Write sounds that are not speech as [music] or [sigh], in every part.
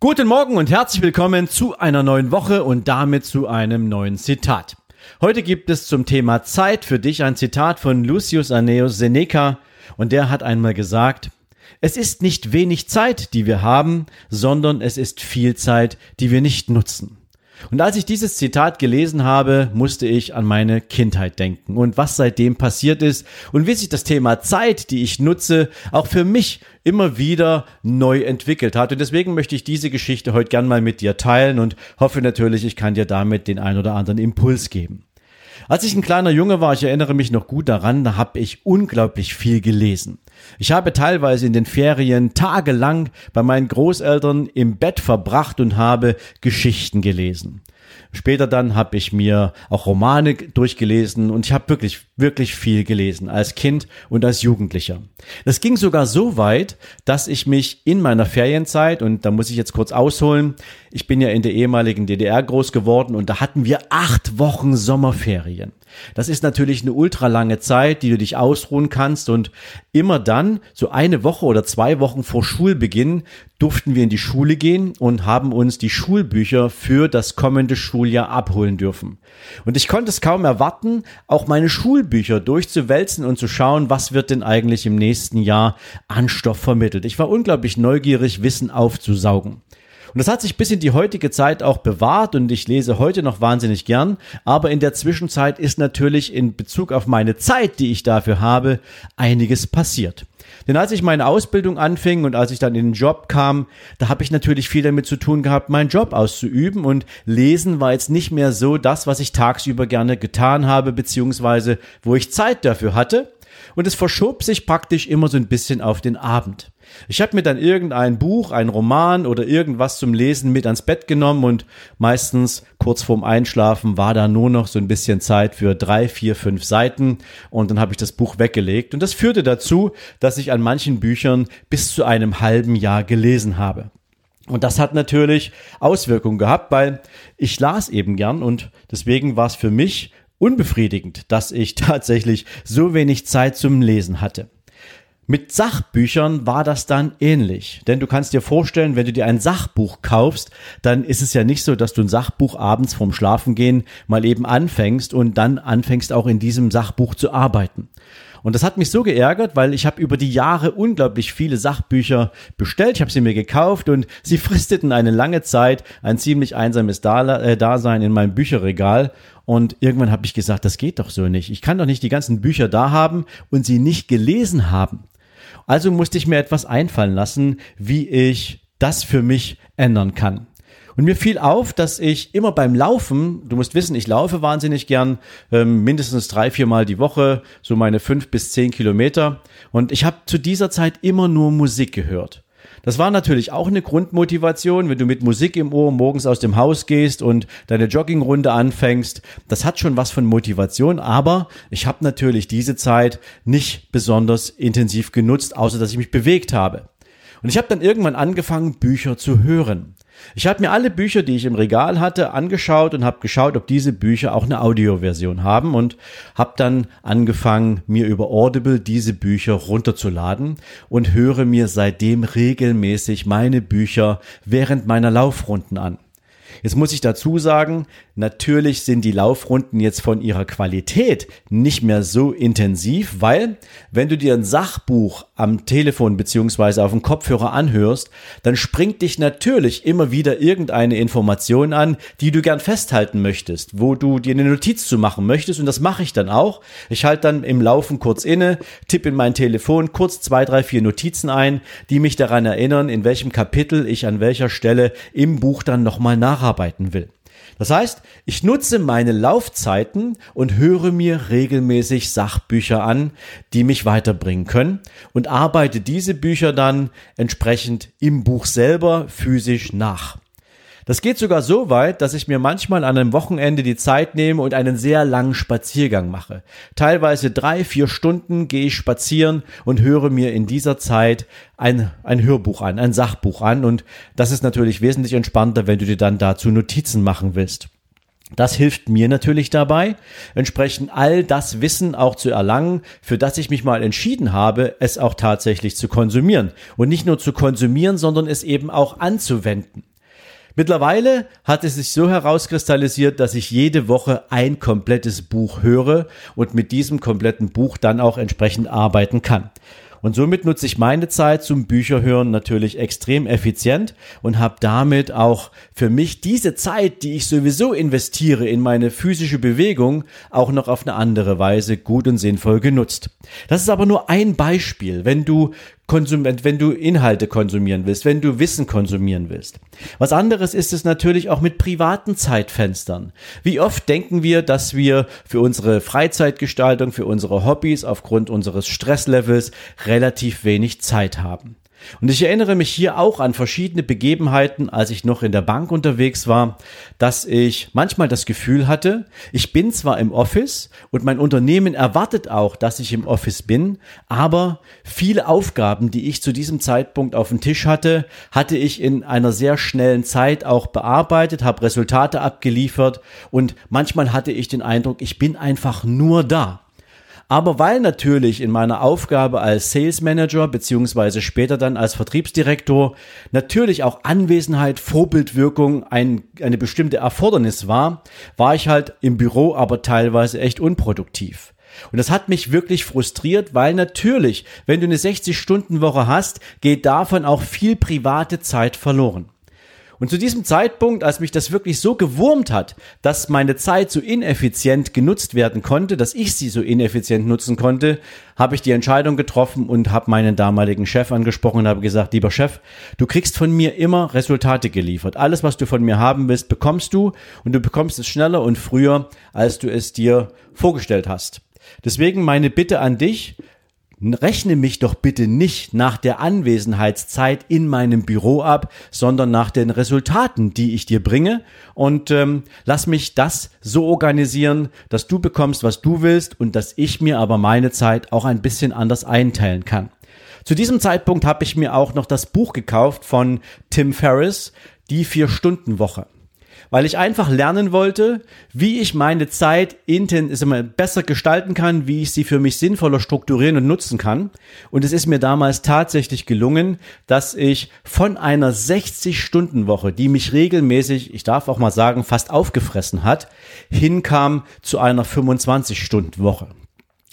Guten Morgen und herzlich willkommen zu einer neuen Woche und damit zu einem neuen Zitat. Heute gibt es zum Thema Zeit für dich ein Zitat von Lucius Anneus Seneca und der hat einmal gesagt, es ist nicht wenig Zeit, die wir haben, sondern es ist viel Zeit, die wir nicht nutzen. Und als ich dieses Zitat gelesen habe, musste ich an meine Kindheit denken und was seitdem passiert ist und wie sich das Thema Zeit, die ich nutze, auch für mich immer wieder neu entwickelt hat. Und deswegen möchte ich diese Geschichte heute gern mal mit dir teilen und hoffe natürlich, ich kann dir damit den ein oder anderen Impuls geben. Als ich ein kleiner Junge war, ich erinnere mich noch gut daran, da habe ich unglaublich viel gelesen. Ich habe teilweise in den Ferien tagelang bei meinen Großeltern im Bett verbracht und habe Geschichten gelesen. Später dann habe ich mir auch Romane durchgelesen und ich habe wirklich, wirklich viel gelesen als Kind und als Jugendlicher. Das ging sogar so weit, dass ich mich in meiner Ferienzeit, und da muss ich jetzt kurz ausholen, ich bin ja in der ehemaligen DDR groß geworden und da hatten wir acht Wochen Sommerferien. Das ist natürlich eine ultralange Zeit, die du dich ausruhen kannst und immer dann, so eine Woche oder zwei Wochen vor Schulbeginn, durften wir in die Schule gehen und haben uns die Schulbücher für das kommende Schuljahr abholen dürfen. Und ich konnte es kaum erwarten, auch meine Schulbücher durchzuwälzen und zu schauen, was wird denn eigentlich im nächsten Jahr an Stoff vermittelt. Ich war unglaublich neugierig, Wissen aufzusaugen. Und das hat sich bis in die heutige Zeit auch bewahrt und ich lese heute noch wahnsinnig gern. Aber in der Zwischenzeit ist natürlich in Bezug auf meine Zeit, die ich dafür habe, einiges passiert. Denn als ich meine Ausbildung anfing und als ich dann in den Job kam, da habe ich natürlich viel damit zu tun gehabt, meinen Job auszuüben und lesen war jetzt nicht mehr so das, was ich tagsüber gerne getan habe, beziehungsweise wo ich Zeit dafür hatte. Und es verschob sich praktisch immer so ein bisschen auf den Abend. Ich habe mir dann irgendein Buch, ein Roman oder irgendwas zum Lesen mit ans Bett genommen und meistens kurz vorm Einschlafen war da nur noch so ein bisschen Zeit für drei, vier, fünf Seiten und dann habe ich das Buch weggelegt und das führte dazu, dass ich an manchen Büchern bis zu einem halben Jahr gelesen habe. Und das hat natürlich Auswirkungen gehabt, weil ich las eben gern und deswegen war es für mich unbefriedigend, dass ich [laughs] tatsächlich so wenig Zeit zum Lesen hatte. Mit Sachbüchern war das dann ähnlich. Denn du kannst dir vorstellen, wenn du dir ein Sachbuch kaufst, dann ist es ja nicht so, dass du ein Sachbuch abends vorm Schlafengehen mal eben anfängst und dann anfängst auch in diesem Sachbuch zu arbeiten. Und das hat mich so geärgert, weil ich habe über die Jahre unglaublich viele Sachbücher bestellt. Ich habe sie mir gekauft und sie fristeten eine lange Zeit ein ziemlich einsames äh, Dasein in meinem Bücherregal. Und irgendwann habe ich gesagt, das geht doch so nicht. Ich kann doch nicht die ganzen Bücher da haben und sie nicht gelesen haben. Also musste ich mir etwas einfallen lassen, wie ich das für mich ändern kann. Und mir fiel auf, dass ich immer beim Laufen, du musst wissen, ich laufe wahnsinnig gern, ähm, mindestens drei, vier Mal die Woche, so meine fünf bis zehn Kilometer. Und ich habe zu dieser Zeit immer nur Musik gehört. Das war natürlich auch eine Grundmotivation, wenn du mit Musik im Ohr morgens aus dem Haus gehst und deine Joggingrunde anfängst. Das hat schon was von Motivation, aber ich habe natürlich diese Zeit nicht besonders intensiv genutzt, außer dass ich mich bewegt habe. Und ich habe dann irgendwann angefangen, Bücher zu hören. Ich habe mir alle Bücher, die ich im Regal hatte, angeschaut und habe geschaut, ob diese Bücher auch eine Audioversion haben und habe dann angefangen, mir über Audible diese Bücher runterzuladen und höre mir seitdem regelmäßig meine Bücher während meiner Laufrunden an. Jetzt muss ich dazu sagen, natürlich sind die Laufrunden jetzt von ihrer Qualität nicht mehr so intensiv, weil wenn du dir ein Sachbuch am Telefon beziehungsweise auf dem Kopfhörer anhörst, dann springt dich natürlich immer wieder irgendeine Information an, die du gern festhalten möchtest, wo du dir eine Notiz zu machen möchtest und das mache ich dann auch. Ich halte dann im Laufen kurz inne, tippe in mein Telefon kurz zwei, drei, vier Notizen ein, die mich daran erinnern, in welchem Kapitel ich an welcher Stelle im Buch dann nochmal nacharbeiten will. Das heißt, ich nutze meine Laufzeiten und höre mir regelmäßig Sachbücher an, die mich weiterbringen können und arbeite diese Bücher dann entsprechend im Buch selber physisch nach. Das geht sogar so weit, dass ich mir manchmal an einem Wochenende die Zeit nehme und einen sehr langen Spaziergang mache. Teilweise drei, vier Stunden gehe ich spazieren und höre mir in dieser Zeit ein, ein Hörbuch an, ein Sachbuch an und das ist natürlich wesentlich entspannter, wenn du dir dann dazu Notizen machen willst. Das hilft mir natürlich dabei, entsprechend all das Wissen auch zu erlangen, für das ich mich mal entschieden habe, es auch tatsächlich zu konsumieren. Und nicht nur zu konsumieren, sondern es eben auch anzuwenden. Mittlerweile hat es sich so herauskristallisiert, dass ich jede Woche ein komplettes Buch höre und mit diesem kompletten Buch dann auch entsprechend arbeiten kann. Und somit nutze ich meine Zeit zum Bücherhören natürlich extrem effizient und habe damit auch für mich diese Zeit, die ich sowieso investiere in meine physische Bewegung, auch noch auf eine andere Weise gut und sinnvoll genutzt. Das ist aber nur ein Beispiel. Wenn du Konsument, wenn du Inhalte konsumieren willst, wenn du Wissen konsumieren willst. Was anderes ist es natürlich auch mit privaten Zeitfenstern. Wie oft denken wir, dass wir für unsere Freizeitgestaltung, für unsere Hobbys aufgrund unseres Stresslevels relativ wenig Zeit haben. Und ich erinnere mich hier auch an verschiedene Begebenheiten, als ich noch in der Bank unterwegs war, dass ich manchmal das Gefühl hatte, ich bin zwar im Office und mein Unternehmen erwartet auch, dass ich im Office bin, aber viele Aufgaben, die ich zu diesem Zeitpunkt auf dem Tisch hatte, hatte ich in einer sehr schnellen Zeit auch bearbeitet, habe Resultate abgeliefert und manchmal hatte ich den Eindruck, ich bin einfach nur da. Aber weil natürlich in meiner Aufgabe als Sales Manager beziehungsweise später dann als Vertriebsdirektor natürlich auch Anwesenheit, Vorbildwirkung ein, eine bestimmte Erfordernis war, war ich halt im Büro aber teilweise echt unproduktiv. Und das hat mich wirklich frustriert, weil natürlich, wenn du eine 60-Stunden-Woche hast, geht davon auch viel private Zeit verloren. Und zu diesem Zeitpunkt, als mich das wirklich so gewurmt hat, dass meine Zeit so ineffizient genutzt werden konnte, dass ich sie so ineffizient nutzen konnte, habe ich die Entscheidung getroffen und habe meinen damaligen Chef angesprochen und habe gesagt, lieber Chef, du kriegst von mir immer Resultate geliefert. Alles, was du von mir haben willst, bekommst du und du bekommst es schneller und früher, als du es dir vorgestellt hast. Deswegen meine Bitte an dich, rechne mich doch bitte nicht nach der Anwesenheitszeit in meinem Büro ab, sondern nach den Resultaten, die ich dir bringe und ähm, lass mich das so organisieren, dass du bekommst, was du willst und dass ich mir aber meine Zeit auch ein bisschen anders einteilen kann. Zu diesem Zeitpunkt habe ich mir auch noch das Buch gekauft von Tim Ferriss, die Vier-Stunden-Woche weil ich einfach lernen wollte, wie ich meine Zeit besser gestalten kann, wie ich sie für mich sinnvoller strukturieren und nutzen kann. Und es ist mir damals tatsächlich gelungen, dass ich von einer 60-Stunden-Woche, die mich regelmäßig, ich darf auch mal sagen, fast aufgefressen hat, hinkam zu einer 25-Stunden-Woche.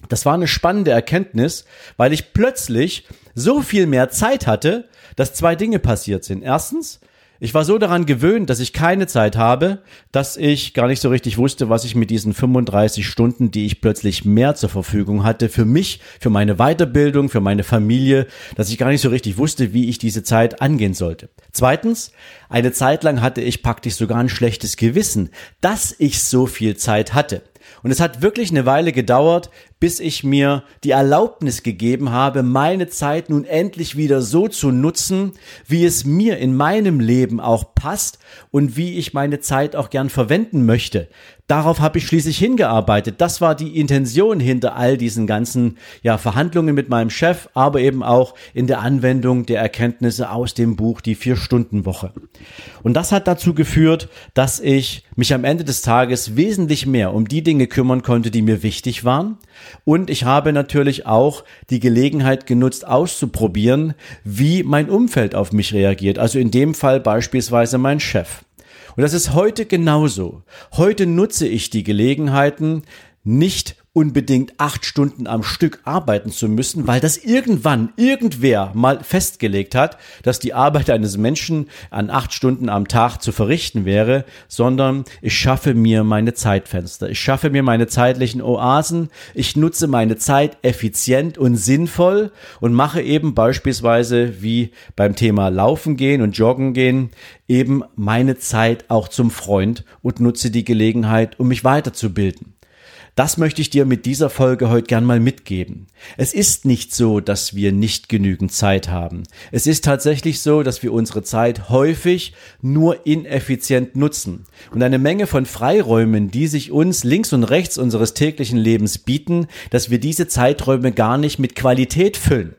Das war eine spannende Erkenntnis, weil ich plötzlich so viel mehr Zeit hatte, dass zwei Dinge passiert sind. Erstens, ich war so daran gewöhnt, dass ich keine Zeit habe, dass ich gar nicht so richtig wusste, was ich mit diesen 35 Stunden, die ich plötzlich mehr zur Verfügung hatte, für mich, für meine Weiterbildung, für meine Familie, dass ich gar nicht so richtig wusste, wie ich diese Zeit angehen sollte. Zweitens, eine Zeit lang hatte ich praktisch sogar ein schlechtes Gewissen, dass ich so viel Zeit hatte. Und es hat wirklich eine Weile gedauert, bis ich mir die Erlaubnis gegeben habe, meine Zeit nun endlich wieder so zu nutzen, wie es mir in meinem Leben auch passt und wie ich meine Zeit auch gern verwenden möchte. Darauf habe ich schließlich hingearbeitet. Das war die Intention hinter all diesen ganzen ja, Verhandlungen mit meinem Chef, aber eben auch in der Anwendung der Erkenntnisse aus dem Buch Die Vier-Stunden-Woche. Und das hat dazu geführt, dass ich mich am Ende des Tages wesentlich mehr um die Dinge kümmern konnte, die mir wichtig waren. Und ich habe natürlich auch die Gelegenheit genutzt, auszuprobieren, wie mein Umfeld auf mich reagiert. Also in dem Fall beispielsweise mein Chef. Und das ist heute genauso. Heute nutze ich die Gelegenheiten nicht unbedingt acht Stunden am Stück arbeiten zu müssen, weil das irgendwann irgendwer mal festgelegt hat, dass die Arbeit eines Menschen an acht Stunden am Tag zu verrichten wäre, sondern ich schaffe mir meine Zeitfenster. Ich schaffe mir meine zeitlichen Oasen. Ich nutze meine Zeit effizient und sinnvoll und mache eben beispielsweise wie beim Thema Laufen gehen und Joggen gehen eben meine Zeit auch zum Freund und nutze die Gelegenheit, um mich weiterzubilden. Das möchte ich dir mit dieser Folge heute gern mal mitgeben. Es ist nicht so, dass wir nicht genügend Zeit haben. Es ist tatsächlich so, dass wir unsere Zeit häufig nur ineffizient nutzen. Und eine Menge von Freiräumen, die sich uns links und rechts unseres täglichen Lebens bieten, dass wir diese Zeiträume gar nicht mit Qualität füllen.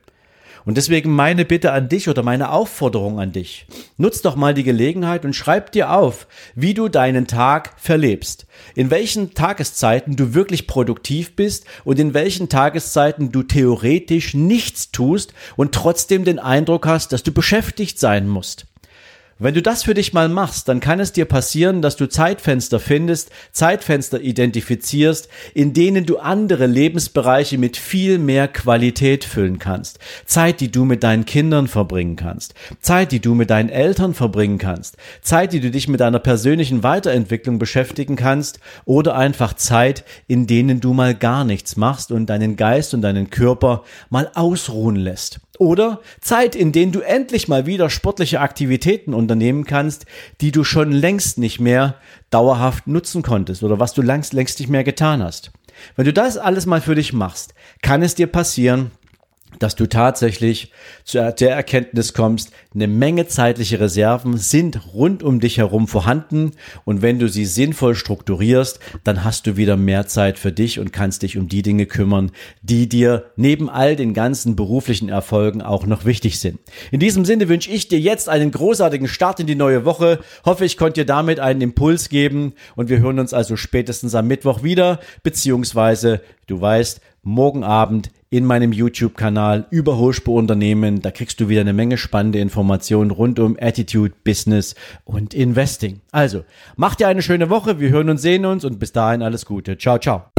Und deswegen meine Bitte an dich oder meine Aufforderung an dich. Nutz doch mal die Gelegenheit und schreib dir auf, wie du deinen Tag verlebst. In welchen Tageszeiten du wirklich produktiv bist und in welchen Tageszeiten du theoretisch nichts tust und trotzdem den Eindruck hast, dass du beschäftigt sein musst. Wenn du das für dich mal machst, dann kann es dir passieren, dass du Zeitfenster findest, Zeitfenster identifizierst, in denen du andere Lebensbereiche mit viel mehr Qualität füllen kannst. Zeit, die du mit deinen Kindern verbringen kannst. Zeit, die du mit deinen Eltern verbringen kannst. Zeit, die du dich mit deiner persönlichen Weiterentwicklung beschäftigen kannst. Oder einfach Zeit, in denen du mal gar nichts machst und deinen Geist und deinen Körper mal ausruhen lässt. Oder Zeit, in denen du endlich mal wieder sportliche Aktivitäten unternehmen kannst, die du schon längst nicht mehr dauerhaft nutzen konntest oder was du längst, längst nicht mehr getan hast. Wenn du das alles mal für dich machst, kann es dir passieren, dass du tatsächlich zu der Erkenntnis kommst, eine Menge zeitliche Reserven sind rund um dich herum vorhanden und wenn du sie sinnvoll strukturierst, dann hast du wieder mehr Zeit für dich und kannst dich um die Dinge kümmern, die dir neben all den ganzen beruflichen Erfolgen auch noch wichtig sind. In diesem Sinne wünsche ich dir jetzt einen großartigen Start in die neue Woche. Hoffe, ich konnte dir damit einen Impuls geben und wir hören uns also spätestens am Mittwoch wieder, beziehungsweise du weißt, morgen Abend in meinem YouTube-Kanal Überholspurunternehmen. Da kriegst du wieder eine Menge spannende Informationen rund um Attitude, Business und Investing. Also, mach dir eine schöne Woche. Wir hören und sehen uns und bis dahin alles Gute. Ciao, ciao.